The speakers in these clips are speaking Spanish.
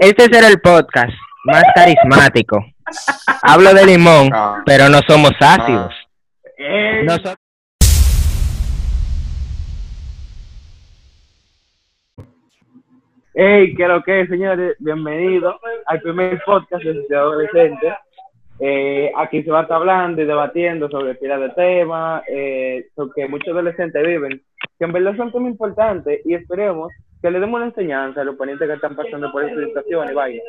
Este será el podcast más carismático. Hablo de limón, Ah. pero no somos ácidos. Eh, Nosotros Hey, ¿qué lo que es, señores? Bienvenidos al primer podcast de Sociedad Adolescente. Eh, aquí se va a estar hablando y debatiendo sobre pila de temas, eh, sobre que muchos adolescentes viven, que en verdad son temas importantes y esperemos que le demos una enseñanza a los ponientes que están pasando por esta situación y vaya.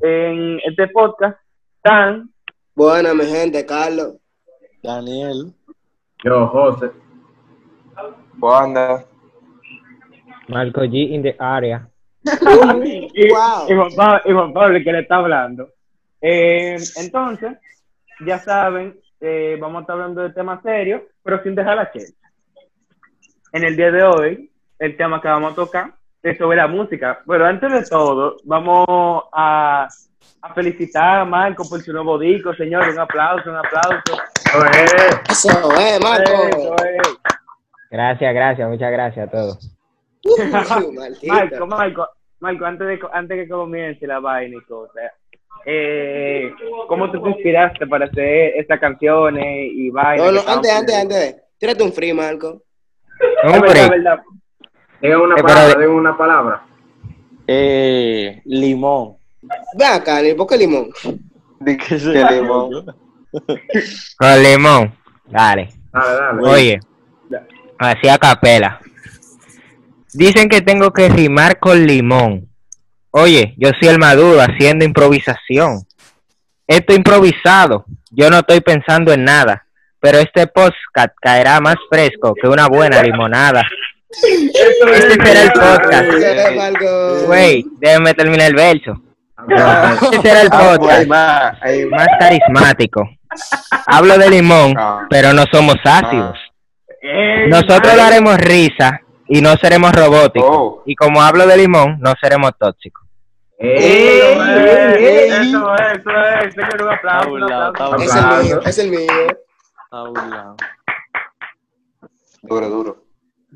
En este podcast están Buena, mi gente, Carlos. Daniel. Yo, José. Wanda. Marco G in the area. y, Wow. y Juan Pablo, y Juan Pablo, que le está hablando. Eh, entonces, ya saben, eh, vamos a estar hablando de temas serios, pero sin dejar la chelcha. En el día de hoy, el tema que vamos a tocar es sobre la música, pero antes de todo, vamos a, a felicitar a Marco por su nuevo disco, señor, un aplauso, un aplauso. Eso, eh, Marco. Eso es. Gracias, gracias, muchas gracias a todos. Maldito. Marco, Marco, Marco, antes de antes que comience la vaina y cosas, eh, ¿cómo tú te inspiraste para hacer estas canciones y vainas? No, no, antes, antes, antes. Tírate un free, Marco. Es Hombre, una Eh, pero palabra, digan una palabra. Eh, limón. Ve acá, ¿por qué limón? ¿De qué se ¿Qué limón? con limón. Dale. Dale, dale. Oye, así a capela. Dicen que tengo que rimar con limón. Oye, yo soy el maduro haciendo improvisación. Esto improvisado. Yo no estoy pensando en nada. Pero este podcast caerá más fresco que una buena limonada. Este será el podcast. Eh. Güey, déjame terminar el verso. Ah, Este será el pues, podcast más, carismático. Hablo de limón, Ah. pero no somos ácidos. Eh, Nosotros daremos risa y no seremos robóticos. Oh. Y como hablo de limón, no seremos tóxicos. Es, ey, eso es, eso es, señor, un aplauso, un Está aplauso. burlado, Es el mío, es el mío. Burlado. Duro,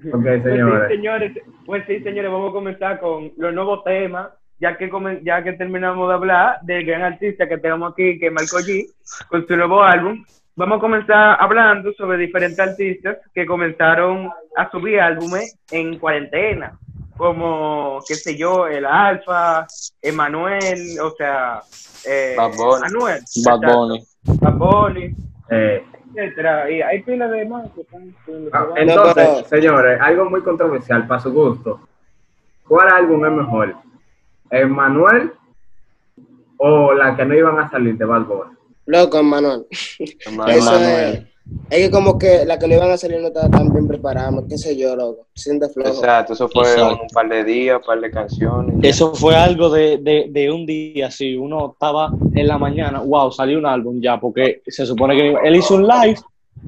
duro. Ok, Pues sí, señores. pues sí, señores, vamos a comenzar con los nuevos temas, ya que comen- ya que terminamos de hablar del gran artista que tenemos aquí, que es Marco G, con su nuevo álbum. Vamos a comenzar hablando sobre diferentes artistas que comenzaron a subir álbumes en cuarentena, como, qué sé yo, el Alfa, Emanuel, o sea, eh, Bad Bunny. Anuel, Bad Bunny. Bad Bunny, Eh, etcétera. Y hay pila de más que están subiendo ah, entonces, señores, algo muy controversial para su gusto. ¿Cuál álbum es mejor? ¿El Manuel o la que no iban a salir de Bad Bunny? Loco, Manuel. Eso es. Es que como que la que no iban a salir no estaba tan bien preparada, qué sé yo, loco. Siente flojo. Exacto, eso fue Exacto. un par de días, un par de canciones. Eso fue algo de, de, de un día, si uno estaba en la mañana, wow, salió un álbum ya, porque se supone que él hizo un live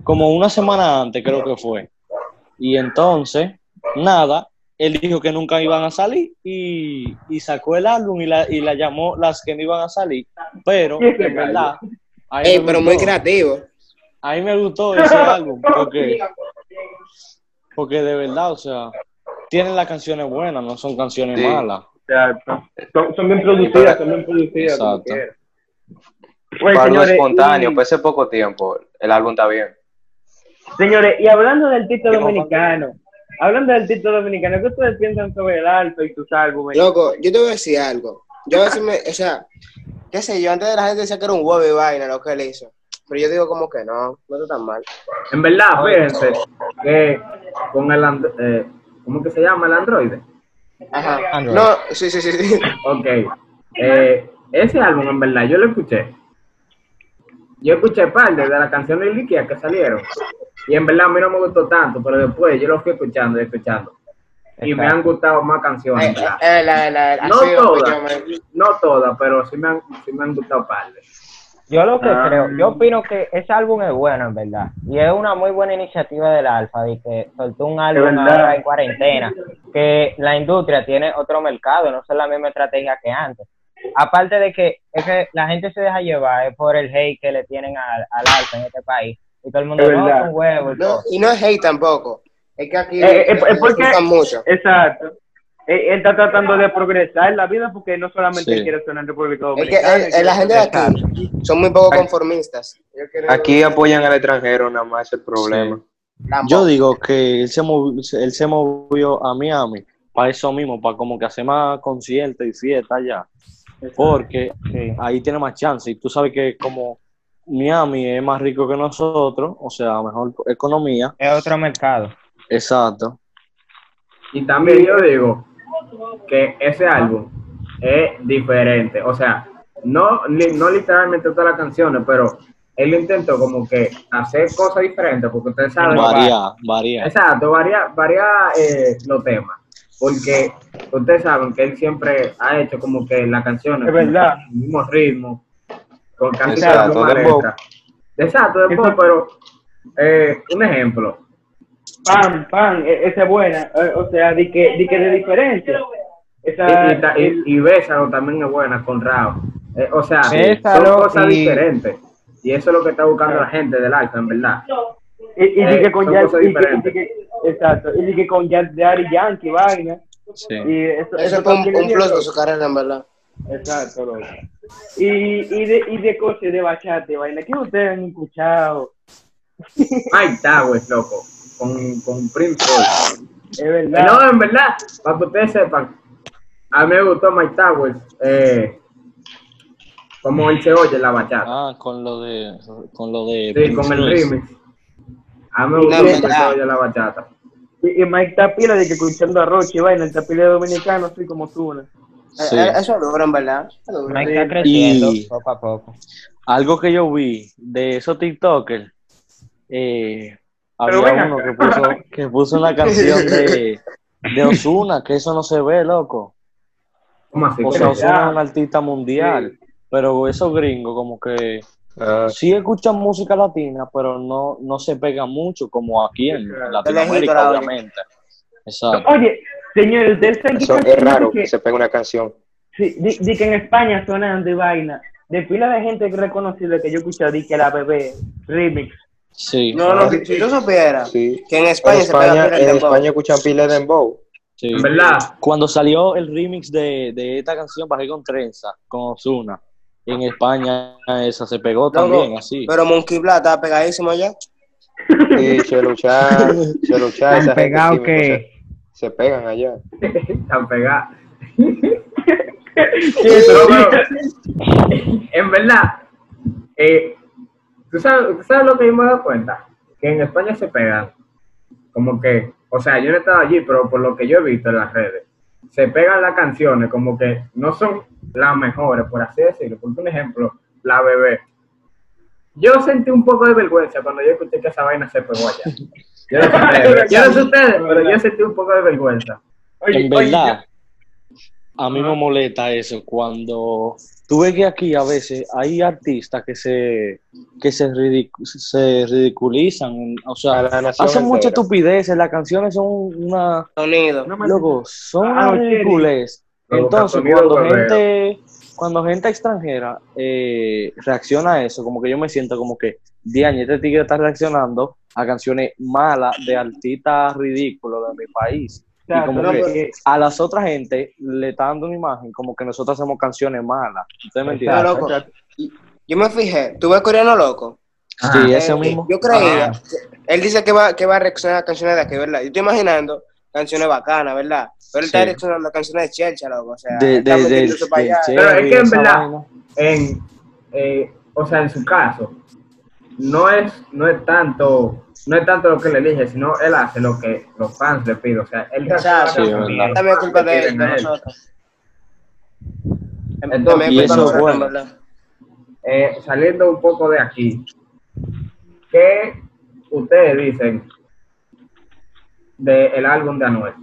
como una semana antes, creo que fue. Y entonces, nada, él dijo que nunca iban a salir y, y sacó el álbum y la, y la llamó las que no iban a salir. Pero, en verdad, Ey, me pero muy creativo. A mí me gustó ese álbum porque, porque de verdad, o sea, tienen las canciones buenas, no son canciones Sí. malas. Exacto. Son, son bien producidas, son bien producidas. Exacto. Pues, Para señores, espontáneo, y- pues hace poco tiempo, el álbum está bien. Señores, y hablando del artista ¿Qué dominicano, hablando del artista dominicano, ¿qué ustedes piensan sobre el alto y sus álbumes? Loco, yo te voy a decir algo. Yo a veces me, o sea, qué sé yo, antes de la gente decía que era un huevo y vaina lo que él hizo. Pero yo digo como que no, no está tan mal. En verdad, fíjense que con el, and- eh, ¿cómo que se llama? El androide. Ajá. Android. No, sí, sí, sí, sí. Ok. Eh, ese álbum, en verdad, yo lo escuché. Yo escuché parte de las canciones de Liquia que salieron. Y en verdad a mí no me gustó tanto, pero después yo lo fui escuchando y escuchando. Y me han gustado más canciones. Eh, eh, la- la- la- No pues, todas. No todas, pero sí me han, sí me han gustado parte. Yo lo que Ah. creo, yo opino que ese álbum es bueno, en verdad. Y es una muy buena iniciativa del Alfa, de que soltó un álbum ahora en cuarentena. Que la industria tiene otro mercado, no es la misma estrategia que antes. Aparte de que, es que la gente se deja llevar es por el hate que le tienen al, al Alfa en este país. Y todo el mundo, Es no, huevos y No, todo. y no es hate tampoco. Es que aquí Eh, eh, es nos porque- mucho. Exacto. Él, él está tratando de progresar en la vida porque no solamente Sí. quiere sonar en República Es que Dominicana. eh, él eh, la gente de aquí son muy poco conformistas. Aquí apoyan al extranjero, nada más es el problema. Yo digo que él se, movió, él se movió a Miami para eso mismo, para como que hacer más conciertos y fiestas allá. Porque Sí. ahí tiene más chance. Y tú sabes que como Miami es más rico que nosotros, o sea, mejor economía. Es otro mercado. Exacto. Y también yo digo que ese álbum es diferente. O sea, no, no literalmente todas las canciones, pero él intentó como que hacer cosas diferentes, porque ustedes saben. Varía, varía. Exacto, varía, varía eh, los temas. Porque ustedes saben que él siempre ha hecho como que las canciones Es verdad. con el mismo ritmo, con casi Exacto, letra. Exacto, después, Eso- pero eh, un ejemplo. Pam, pam, e- esa es buena. O sea, di que, di que de diferencia. Esa, Y, y, ta- y, y Bésalo también es buena con Rao. Eh, o sea, Bésalo son cosas y- diferentes. Y eso es lo que está buscando la gente del alfa, en verdad. y, y di eh, que con cosas y que- exacto, y di que con Jazz Daddy Yankee, vaina. Sí. Y eso, Eso fue un, un plus de su carrera, en verdad. Exacto, loco. Y, y de, y de cosas de bachate, vaina, ¿qué ustedes han escuchado? Mike Towers, loco, con, con Prince. Es verdad. No, en verdad, para que ustedes sepan, a mí me gustó Mike Towers, eh, como él se oye la bachata. Ah, con lo de, con lo de Sí, con el remix. A mí me gustó cómo se oye la bachata. Y, y Mike Tapila de que escuchando a Roche, vaina, el Tapila dominicano, así como tú, ¿no? Sí. Eh, eh, Eso es duro, en verdad. Eso. Mike está creciendo Y- poco a poco. Algo que yo vi de esos TikTokers, eh, había uno que puso, que puso una canción de, de Osuna, que eso no se ve, loco. O sea. Ozuna es un artista mundial, pero esos gringos como que Ah, sí escuchan música latina, pero no, no se pegan mucho como aquí en, Latinoamérica, obviamente. Exacto. Oye, señores, ustedes eso es raro que- que se pegue una canción. Sí, di, di que en España sonando y vaina, de pila de gente reconocida que yo escuché, di que la bebé, remix. Sí, No, no, si, tú supieras Sí. que en En España, se pega España, en. España escuchan pila de dembow. sí. En verdad, Cuando salió el remix de, de esta canción, Bajé con Trenza, con Ozuna, en España esa se pegó también, así. Pero Monkey Black estaba pegadísimo allá. Sí, Cheluchá, Cheluchá, esa pegado que- se, se pegan allá. están. Sí, pero- pero, en verdad, eh, ¿tú, sabes, tú sabes lo que yo me he dado cuenta? Que en España se pegan. Como que, o sea, yo no he estado allí, pero por lo que yo he visto en las redes, se pegan las canciones como que no son las mejores, por así decirlo. Porque un ejemplo, La Bebé. Yo sentí un poco de vergüenza cuando yo escuché que esa vaina se pegó allá. Yo no sé ustedes, pero yo sentí un poco de vergüenza. oye, en oye, verdad, a mí me molesta eso cuando tú ves que aquí a veces hay artistas que se que se, ridic- se ridiculizan, o sea, la nación hacen mucha estupideces, las canciones son una Sonido. Loco, son Ah, ridiculez. Entonces, cuando gente, cuando gente extranjera eh, reacciona a eso, como que yo me siento como que, Diane, este tigre está reaccionando a canciones malas de artistas ridículos de mi país. Y Exacto, como no, que porque- a las otras gente le está dando una imagen como que nosotros hacemos canciones malas. ¿Ustedes me Pero, entienden? loco, yo me fijé, ¿tú ves coreano loco? Ajá. Sí, ese Eh, mismo. Yo creía, que- él dice que va, que va a reaccionar a canciones de aquí, ¿verdad? Yo estoy imaginando canciones bacanas, ¿verdad? Pero él está Sí. reaccionando a canciones de Chelcha, loco, o sea, De, está de, de- para allá. Pero es que en verdad- en, eh, o sea, en su caso, no es, no es tanto, no es tanto lo que le elige, sino él hace lo que los fans le piden. O sea, él Exacto. Sí, también, es culpa de, de él. nosotros. Entonces, Y eso es bueno. eh, saliendo un poco de aquí, ¿qué ustedes dicen del álbum de Anuel?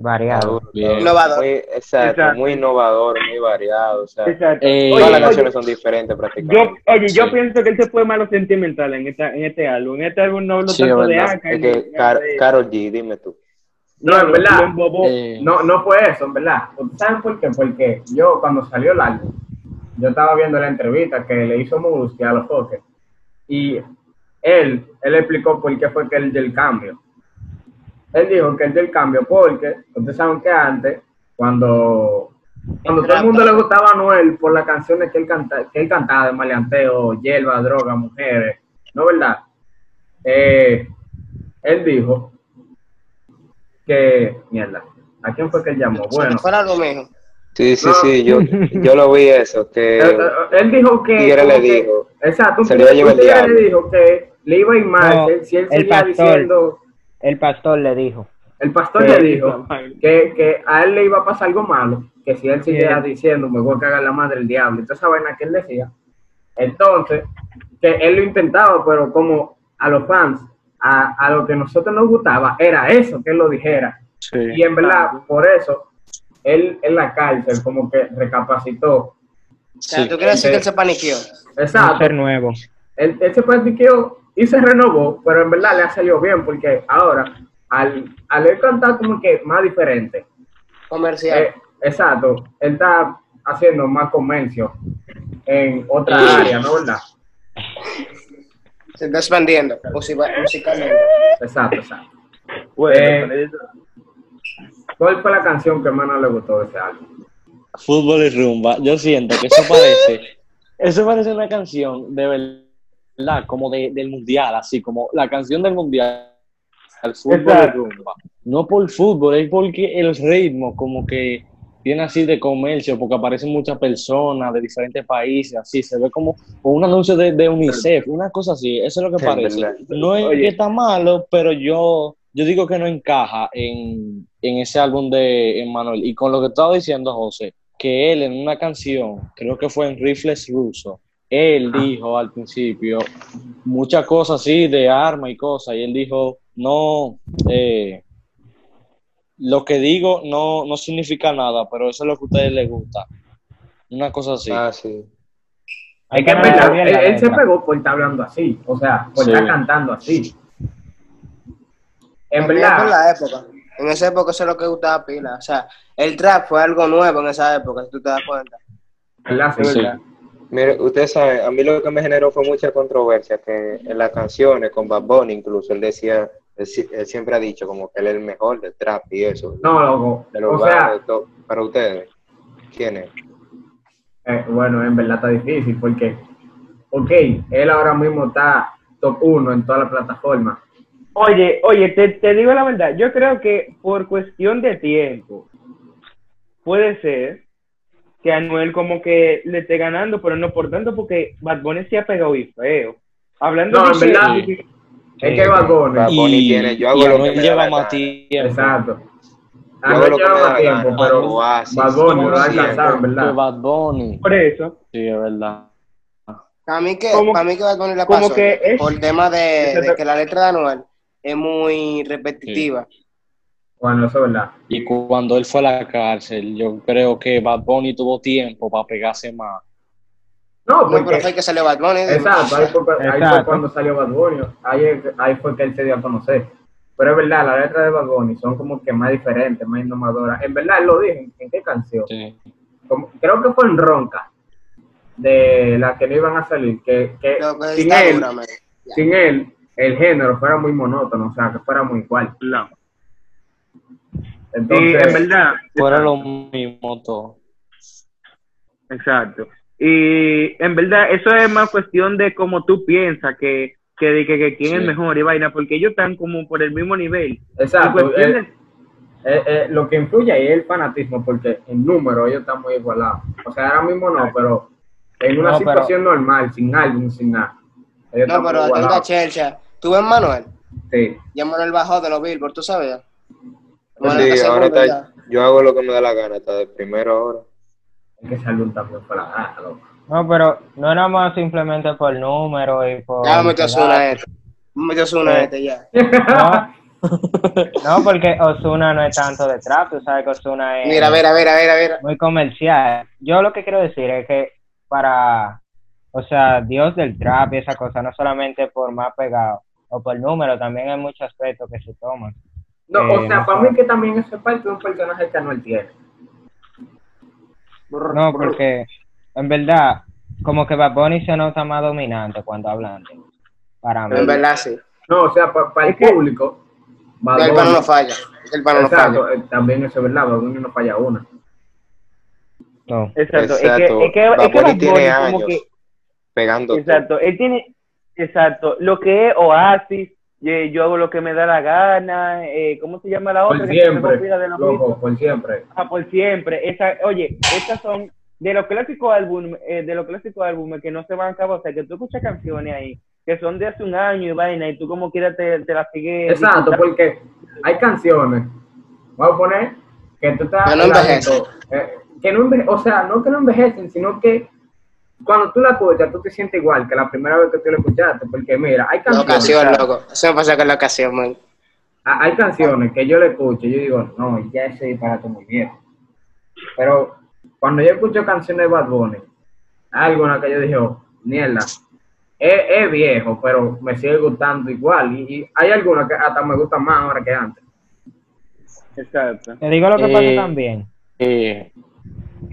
Variado. Bien. Innovador. Muy, exacto, Exacto. muy innovador, muy variado. O sea, Exacto. Eh, todas las Oye, canciones son diferentes Yo, prácticamente. oye, yo Sí. pienso que él se fue más a lo sentimental en, esta, en este álbum. En este álbum no hablo Sí, tanto de. Aka. Es ni- que Car- de- Karol G, dime tú. No, en verdad. Eh, No, no fue eso, en verdad. ¿Ustedes saben por qué? Porque yo, cuando salió el álbum, yo estaba viendo la entrevista que le hizo Muski a los Foques. Y él, él explicó por qué fue que él dio el cambio. Él dijo que él dio el cambio porque ustedes saben que antes, cuando, cuando todo el mundo le gustaba a Noel por las canciones que él, canta, que él cantaba de maleanteo, hierba, droga, mujeres, ¿no verdad? Eh, él dijo que, mierda, ¿a quién fue que él llamó? Bueno, Fuera algo mismo. Sí, sí, No. sí, yo, yo lo vi eso, que él, él dijo que... Tigre le que- dijo, Exacto, un se le iba a tigre, llevar un el tigre diablo. le dijo que le iba a ir mal No, si él- seguía diciendo... El pastor le dijo. El pastor le dijo que, que a él le iba a pasar algo malo, que si él siguiera diciendo, me voy a cagar la madre del diablo, entonces esa vaina que él decía. Entonces, que él lo intentaba, pero como a los fans, a, a lo que nosotros nos gustaba, era eso, que él lo dijera. Sí. Y en verdad, por eso, él en la cárcel como que recapacitó. O sea, Sí. tú quieres decir que él se paniqueó. Un Exacto. ser nuevo. Él, él se practicó y se renovó, pero en verdad le ha salido bien, porque ahora, al, al él cantar como que más diferente, Comercial. Eh, exacto, él está haciendo más comercio en otra área, ¿no verdad? Se está expandiendo musica- musicalmente. Exacto, exacto. Bueno, Eh, ¿Cuál fue la canción que más no le gustó de ese álbum? Fútbol y rumba. Yo siento que eso parece, eso parece una canción de verdad, como de, del mundial, así como la canción del mundial, el fútbol Exacto. y rumba. No por fútbol, es porque el ritmo como que tiene así de comercio, porque aparecen muchas personas de diferentes países, así, se ve como, un anuncio de, de UNICEF, una cosa así, eso es lo que parece. No es Oye. que está malo, pero yo, yo digo que no encaja en, en ese álbum de Emmanuel. Y con lo que estaba diciendo José, que él en una canción, creo que fue en Rifles Ruso, él dijo al principio muchas cosas así de arma y cosas, y él dijo, no, eh, lo que digo no, no significa nada, pero eso es lo que a ustedes les gusta. Una cosa así. ah, sí. Hay que en bien él, él se pegó por estar hablando así, o sea, por Sí. estar cantando así. En verdad, la época. En esa época eso es lo que gustaba pila. O sea, el trap fue algo nuevo en esa época, si tú te das cuenta. ¿verdad? Sí, Sí. ¿verdad? Mire, ustedes saben, a mí lo que me generó fue mucha controversia, que en las canciones, con Bad Bunny incluso, él decía, él, si- él siempre ha dicho como que él es el mejor del trap y eso, No, loco. de los O sea, de todo. Para ustedes, ¿quién es? eh, bueno, en verdad está difícil porque, ok, él ahora mismo está top uno en todas las plataformas. Oye, oye, te, te digo la verdad, yo creo que por cuestión de tiempo puede ser que Anuel como que le esté ganando, pero no por tanto porque Bad Bunny se ha pegado y feo. Hablando No, de en verdad, Sí. es que Bad Bunny, Bad Bunny Y, tiene- yo hago y lo que lleva más tiempo. exacto. Yo hago Anuel lo que lleva más tiempo, pero Oasis, Bad Bunny lo ha alcanzado, verdad. Bad Bunny. por eso, Sí, es verdad. Para mí que, Como- para mí que Bad Bunny la como pasó que es- por el tema de, que la letra de Anuel es muy repetitiva. Eso es verdad. Y cu- cuando él fue a la cárcel, yo creo que Bad Bunny tuvo tiempo para pegarse más. No, No, pero porque, fue que salió Bad Bunny. dime. exacto, ahí fue, ahí fue Exacto. cuando salió Bad Bunny, ahí, fue que él se dio a conocer. Pero es verdad, las letras de Bad Bunny son como que más diferentes, más innovadoras. En verdad, él lo dijo, ¿en, qué canción? Sí. Como- creo que fue en Ronca, de las que no iban a salir, que, que sin, él, dura, sin él, el género fuera muy monótono, o sea, que fuera muy igual. no. Y en verdad, Fuera lo mismo todo. Exacto. Y en verdad, eso es más cuestión de cómo tú piensas que, que de que, que quién Sí. es mejor y vaina, porque ellos están como por el mismo nivel. Exacto, eh, de- eh, eh, lo que influye ahí es el fanatismo, porque en número ellos están muy igualados. O sea, ahora mismo no, pero en una No, pero- situación normal, sin álbum, sin nada. ellos No, pero atenta. Chelcha. ¿Tú ves Manuel? Sí. Ya Manuel bajó de los Billboard, ¿tú sabes? Sí, está ahora está, yo hago lo que me da la gana, está de primero ahora. Es que álbum también fue la gana, loco. No, pero no era más simplemente por número y por... ya. Me metió Osuna este. Me Osuna Sí. este ya. No, no, porque Osuna no es tanto de trap, tú sabes que Osuna es Mira, mira, mira, mira, mira. muy comercial. Yo lo que quiero decir es que para, o sea, Dios del trap y esa cosa, no solamente por más pegado o por número, también hay muchos aspectos que se toman. No, o Eh, sea, no para mí que también eso es parte de un personaje que Anuel tiene. No, porque en verdad, como que Bad Bunny se nota más dominante cuando hablando. Para mí. En verdad, sí. No, o sea, para el Es público, Bad El pano no falla. El pano no Exacto, falla. eh, también eso es verdad, Bad Bunny no falla una. No. Exacto. Es Exacto. que, es que, Bad es que Bunny Bad tiene Bunny como años. que Pegando todo. Exacto, él tiene, exacto, lo que es Oasis, yo hago lo que me da la gana, eh, ¿cómo se llama la Por otra? me siempre, de los loco, por siempre. Ah, por siempre. Esa, oye, estas son de los clásicos álbumes, eh, de los clásicos álbumes que no se van a acabar, o sea, que tú escuchas canciones ahí que son de hace un año y vaina y tú como quieras te, te las sigues. Exacto, disfrutando. porque hay canciones, vamos a poner, que tú estás... Que no envejecen. eh, que no enveje- o sea, no que no envejecen, sino que cuando tú la escuchas, tú te sientes igual que la primera vez que tú la escuchaste, porque mira, hay La canciones... ocasión, ¿sabes? loco. Eso pasa con la ocasión, man. Ah, hay canciones que yo le escucho y yo digo, no, ya ese disparate muy viejo. Pero cuando yo escucho canciones de Bad Bunny, hay algunas que yo dije, oh, mierda, es, es viejo, pero me sigue gustando igual. Y, y hay algunas que hasta me gustan más ahora que antes. Exacto. Te digo lo que Eh, pasa también. Eh,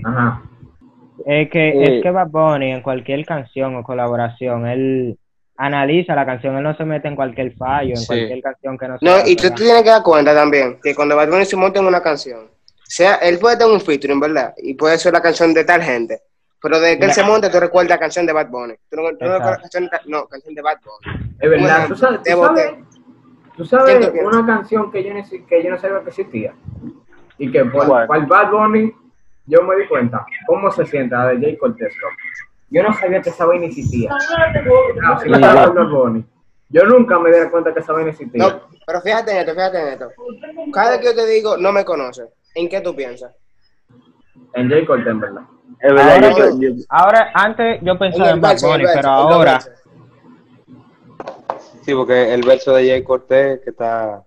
Ajá. Es que, Eh. es que Bad Bunny en cualquier canción o colaboración, él analiza la canción, él no se mete en cualquier fallo, en Sí. cualquier canción que no se No, y tú tienes que dar cuenta también que cuando Bad Bunny se monta en una canción, sea, él puede tener un featuring, ¿verdad? Y puede ser la canción de tal gente. Pero desde que él se monta, tú recuerdas la canción de Bad Bunny. Tú no, tú no Exacto. recuerdas canción de- no, canción de Bad Bunny. Es verdad. Bueno, ¿Tú sabes, tú sabes, una canción que yo, que yo no sabía que existía? Y que por Bad Bunny yo me di cuenta cómo se siente la de Jay Cortez. Yo no sabía que esa vaina existía. Ah, de Bad Bunny. Yo nunca me di cuenta que esa vaina existía. No, pero fíjate en esto, fíjate en esto. Cada vez que yo te digo, no me conoces, ¿en qué tú piensas? En Jay Cortez, en verdad. Es verdad, Ahora, yo- ahora, antes yo En pensaba en Bad en Bunny, pero ahora. Sí, porque el verso de Jay Cortés que está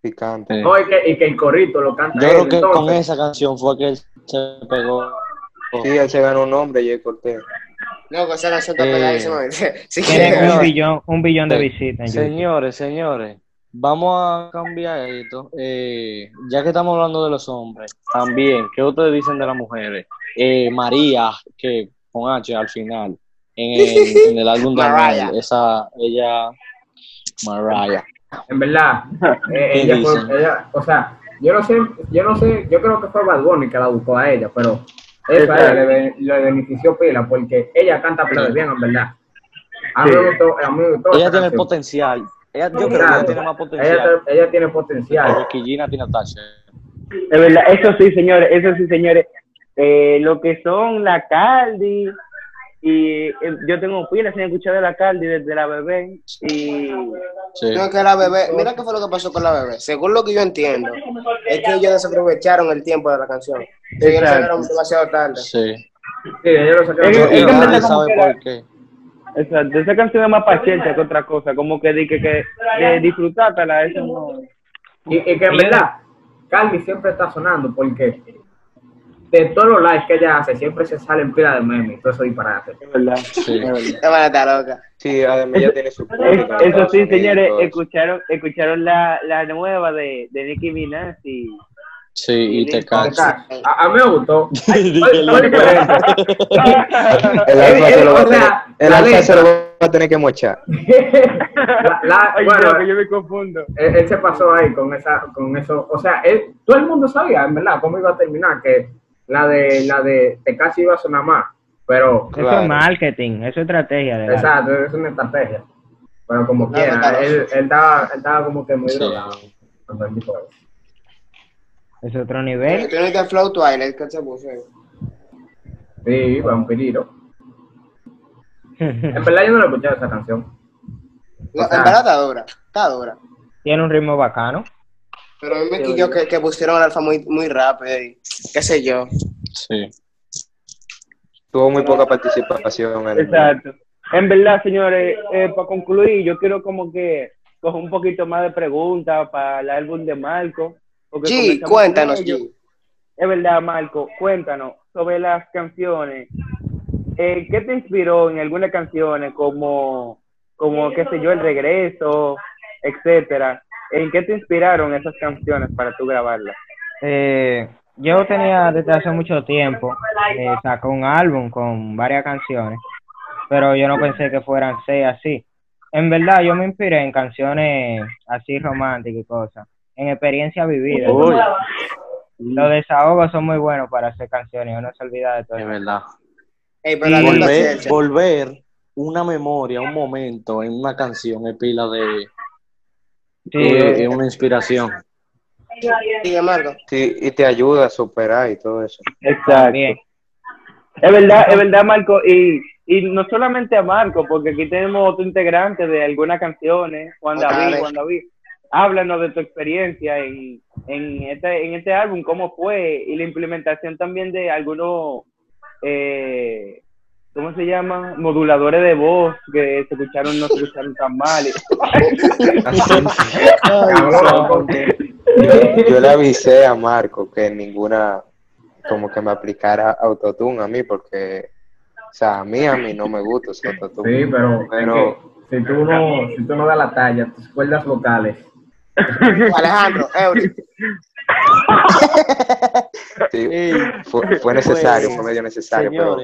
picante. No, y que, y que el corrito lo canta yo él. creo que con esa canción fue que él se pegó. Sí, él se ganó un nombre, Jay Cortés. No, con esa canción está Eh, pegadísima. Sí, tiene un billón, un billón de visitas. Señores, señores, vamos a cambiar esto. Eh, ya que estamos hablando de los hombres, también, ¿qué ustedes dicen de las mujeres? Eh, María, que con H al final, en el, en el álbum de Mariah. Anuel, esa, ella, Mariah. En verdad, eh, ¿Qué ella fue, ella, o sea, yo no sé, yo no sé, yo creo que fue Bad Bunny que la buscó a ella, pero eso a ella le, be- le benefició pila porque ella canta de bien, en verdad. A mí Sí. me gustó, a mí me gustó Ella tiene canción. potencial. Ella, yo creo que ella tiene más potencial. te- ella tiene potencial. Porque Gina tiene tache. Es verdad, eso sí, señores, eso sí, señores. Eh, lo que son la Caldi, y eh, yo tengo pilas sin escuchar de la Caldi desde la bebé, y Sí. No, que la bebé, mira qué fue lo que pasó con la bebé. Según lo que yo entiendo, es que ellos desaprovecharon el tiempo de la canción. Ellos lo sacaron demasiado tarde. Sí. Sí, ella lo que- que nadie me como sabe que por qué. exacto, esa canción es más paciente que otra cosa, como que di que, que de disfrutártela, eso no. Y, y que en verdad, Calvi siempre está sonando porque de todos los lives que ella hace, siempre se salen pila de memes todo eso disparate. Es verdad. Sí. es verdad. Loca. Sí, además ella tiene su público en eso sí, señores, escucharon, escucharon la, la nueva de, de Nicki Minaj y Sí, y te cacho. A, a mí me gustó. El alfa se lo va a tener- el alfa se lo va a tener que mochar. La- la- Ay, bueno, que yo me confundo. él, él se pasó ahí con esa, con eso. O sea, él- todo el mundo sabía, en verdad, cómo iba a terminar, que la de la de Tekashi iba a sonar más. Pero, Eso Claro. es marketing, eso es estrategia. De exacto, es una estrategia. Pero como Claro, quiera, claro. él, él, estaba, él estaba como que muy Sí. drogado. eso. Es otro nivel. No el Flow Twilight que se puso. Sí, vampirito. En verdad yo no lo escuché esa canción. No, O sea- en verdad está dura, está dura. Tiene un ritmo bacano. Pero a mí me quilló que, que pusieron al alfa muy, muy rápido y qué sé yo. Sí. Tuvo muy poca participación. en- Exacto. En verdad, señores, eh, para concluir, yo quiero como que coger un poquito más de preguntas para el álbum de Marco. porque comenzamos cuéntanos. G. Es verdad, Marco, cuéntanos sobre las canciones. Eh, ¿Qué te inspiró en algunas canciones como, como, qué sé yo, El Regreso, etcétera? ¿En qué te inspiraron esas canciones para tú grabarlas? Eh, yo tenía desde hace mucho tiempo, eh, sacó un álbum con varias canciones, pero yo no pensé que fueran seis así. en verdad yo me inspiré en canciones así románticas y cosas, en experiencias vividas. Uy, Los desahogos son muy buenos para hacer canciones, uno se olvida de todo. es verdad. Pero linda Volver, volver una memoria, un momento en una canción es pila de Sí, es- es una inspiración. Sí, y te ayuda a superar y todo eso. Exacto. Es verdad, es verdad, Marco. Y, y no solamente a Marco, porque aquí tenemos otro integrante de algunas canciones, Juan David. Juan David. Háblanos de tu experiencia en, en, este, en este álbum, cómo fue, y la implementación también de algunos, eh, ¿cómo se llaman? Moduladores de voz que se escucharon, no se escucharon tan mal. Yo, yo le avisé a Marco que ninguna, como que me aplicara autotune a mí, porque, o sea, a mí, a mí no me gusta ese autotune. Sí, pero, Pero- es que si tú no, si tú no das la talla, tus cuerdas vocales. Alejandro, Eury. Sí, fue, fue necesario, pues, fue medio necesario, pero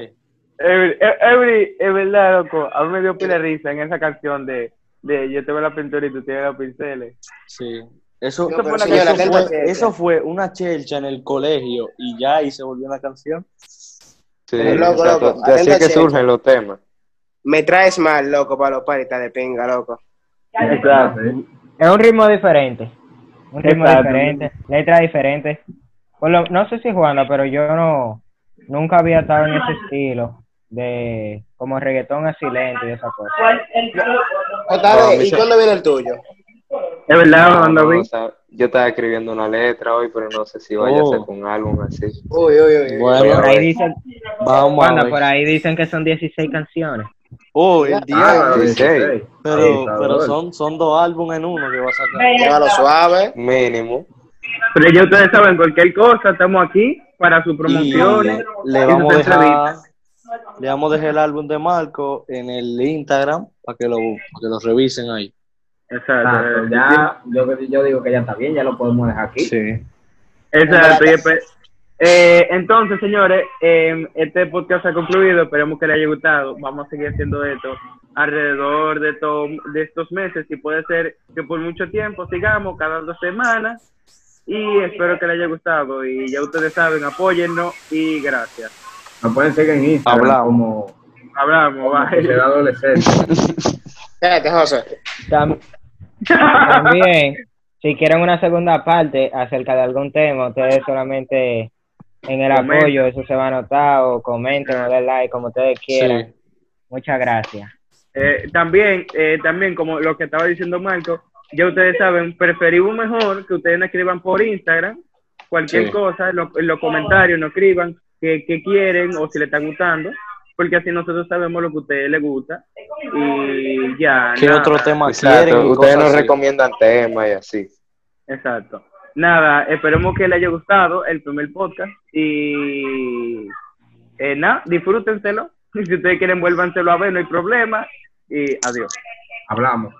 Every, every- es verdad, loco. A mí me dio pila de risa en esa canción de, de Yo te veo la pintura y tú tienes los pinceles. sí. Eso, No, fue, eso fue una chelcha en el colegio y ya ahí se volvió una canción. sí, Pero loco, loco, de así es que surgen los temas. Me traes mal, loco, para los paritas de pinga, loco. Exacto. Es un ritmo diferente. Un ritmo Exacto. diferente, letra diferente. Por lo- no sé si Juana, pero yo no nunca había estado en ese estilo de como reggaetón así lento y esas cosas. Otra No, a vez, mí ¿y cuándo viene el tuyo? Es verdad, No, Juan no, David. o sea, yo estaba escribiendo una letra hoy, pero no sé si vaya a ser Oh. con un álbum así. Uy, uy, uy. uy. Bueno, Por ahí dicen, vamos a Juana, ver. por ahí dicen que son 16 canciones. Oh, el Ah, diablo. sí, sí. sí. pero Sí, pero son, son dos álbumes en uno que va a sacar. Llévalo suave. Mínimo. Pero ya ustedes saben, cualquier cosa, estamos aquí para sus Y promociones. le y vamos a dejar entrevistas. Le vamos a dejar el álbum de Marco en el Instagram para que lo, para que lo revisen ahí. Exacto. Exacto, ya, yo, yo digo que ya está bien, ya lo podemos dejar aquí. Sí. Exacto. eh, entonces, señores, eh, este podcast ha concluido. Esperemos que les haya gustado. Vamos a seguir haciendo esto alrededor de, to- de estos meses y puede ser que por mucho tiempo sigamos cada dos semanas. Y espero que les haya gustado. Y ya ustedes saben, apóyennos y gracias. Nos pueden seguir en Instagram Hablamos. como, Hablamos, como. Sociedad Adolescente. Espérate, José. Tam- también, si quieren una segunda parte acerca de algún tema, ustedes solamente en el Comenten. apoyo, eso se va a notar, o comenten o den like, como ustedes quieran. Sí. Muchas gracias. Eh, también, eh, también, como lo que estaba diciendo Marco, ya ustedes saben, preferimos mejor que ustedes nos escriban por Instagram, cualquier Sí. cosa, en, lo- en los comentarios nos escriban qué, qué quieren o si les está gustando, porque así nosotros sabemos lo que a ustedes les gusta. Y ya. ¿Qué nada. otro tema Exacto. quieren? Ustedes nos así? recomiendan temas y así. Exacto. Nada, esperemos que les haya gustado el primer podcast y eh, nada, disfrútenselo. Si ustedes quieren, vuélvanselo a ver, no hay problema. Y adiós. Hablamos.